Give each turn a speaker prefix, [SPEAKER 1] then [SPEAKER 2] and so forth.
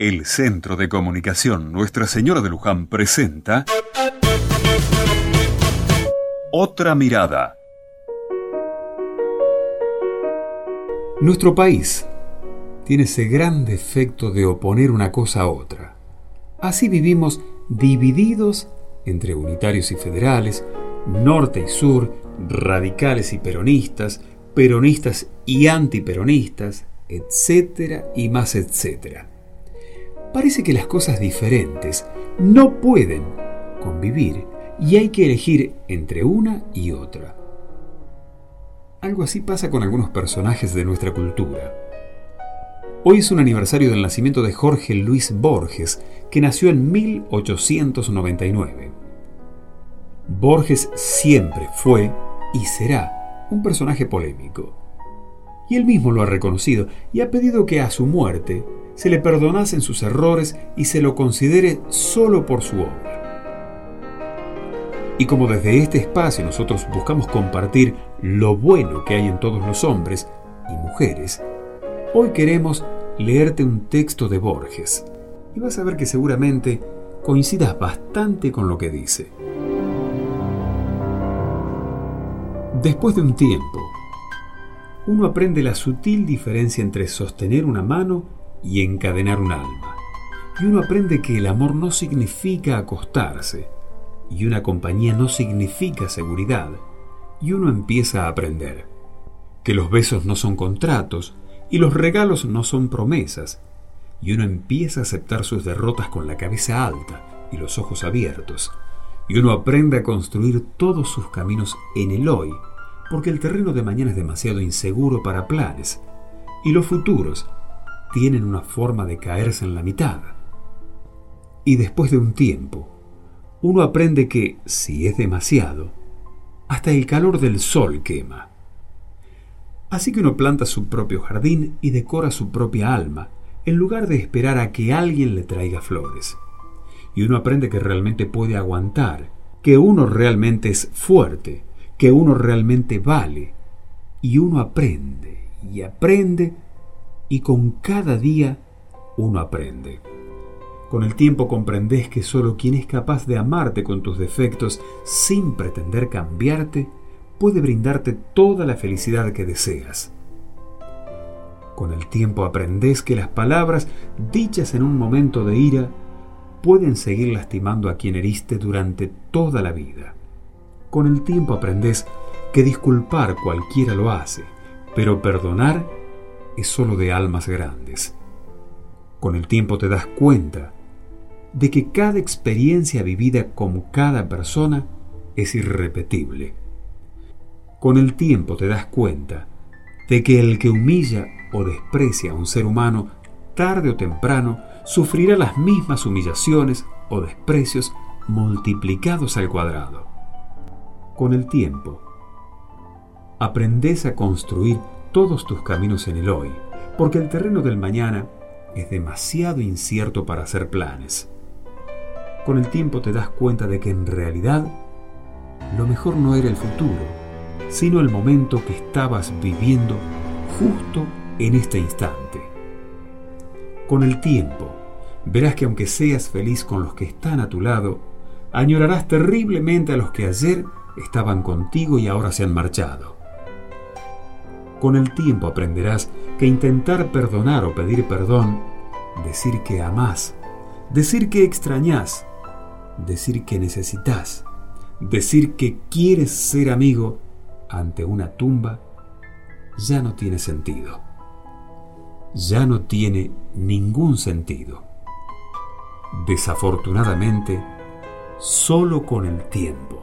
[SPEAKER 1] El Centro de Comunicación Nuestra Señora de Luján presenta Otra Mirada.
[SPEAKER 2] Nuestro país tiene ese gran defecto de oponer una cosa a otra. Así vivimos divididos entre unitarios y federales, norte y sur, radicales y peronistas, peronistas y antiperonistas, etcétera y más etcétera. Parece que las cosas diferentes no pueden convivir y hay que elegir entre una y otra. Algo así pasa con algunos personajes de nuestra cultura. Hoy es un aniversario del nacimiento de Jorge Luis Borges, que nació en 1899. Borges siempre fue y será un personaje polémico. Y él mismo lo ha reconocido y ha pedido que a su muerte se le perdonasen sus errores y se lo considere solo por su obra. Y como desde este espacio nosotros buscamos compartir lo bueno que hay en todos los hombres y mujeres, hoy queremos leerte un texto de Borges y vas a ver que seguramente coincidas bastante con lo que dice. Después de un tiempo, uno aprende la sutil diferencia entre sostener una mano y encadenar un alma. Y uno aprende que el amor no significa acostarse, y una compañía no significa seguridad. Y uno empieza a aprender que los besos no son contratos y los regalos no son promesas. Y uno empieza a aceptar sus derrotas con la cabeza alta y los ojos abiertos. Y uno aprende a construir todos sus caminos en el hoy porque el terreno de mañana es demasiado inseguro para planes, y los futuros tienen una forma de caerse en la mitad. Y después de un tiempo, uno aprende que, si es demasiado, hasta el calor del sol quema. Así que uno planta su propio jardín y decora su propia alma, en lugar de esperar a que alguien le traiga flores. Y uno aprende que realmente puede aguantar, que uno realmente es fuerte, que uno realmente vale. Y uno aprende y aprende y con cada día uno aprende. Con el tiempo comprendes que solo quien es capaz de amarte con tus defectos sin pretender cambiarte puede brindarte toda la felicidad que deseas. Con el tiempo aprendes que las palabras dichas en un momento de ira pueden seguir lastimando a quien heriste durante toda la vida. Con el tiempo aprendes que disculpar cualquiera lo hace, pero perdonar es solo de almas grandes. Con el tiempo te das cuenta de que cada experiencia vivida con cada persona es irrepetible. Con el tiempo te das cuenta de que el que humilla o desprecia a un ser humano tarde o temprano sufrirá las mismas humillaciones o desprecios multiplicados al cuadrado con el tiempo. Aprendes a construir todos tus caminos en el hoy, porque el terreno del mañana es demasiado incierto para hacer planes. Con el tiempo te das cuenta de que en realidad lo mejor no era el futuro, sino el momento que estabas viviendo justo en este instante. Con el tiempo, verás que aunque seas feliz con los que están a tu lado, añorarás terriblemente a los que ayer estaban contigo y ahora se han marchado. Con el tiempo aprenderás que intentar perdonar o pedir perdón, decir que amás, decir que extrañás, decir que necesitas, decir que quieres ser amigo ante una tumba, ya no tiene sentido. Ya no tiene ningún sentido. Desafortunadamente, solo con el tiempo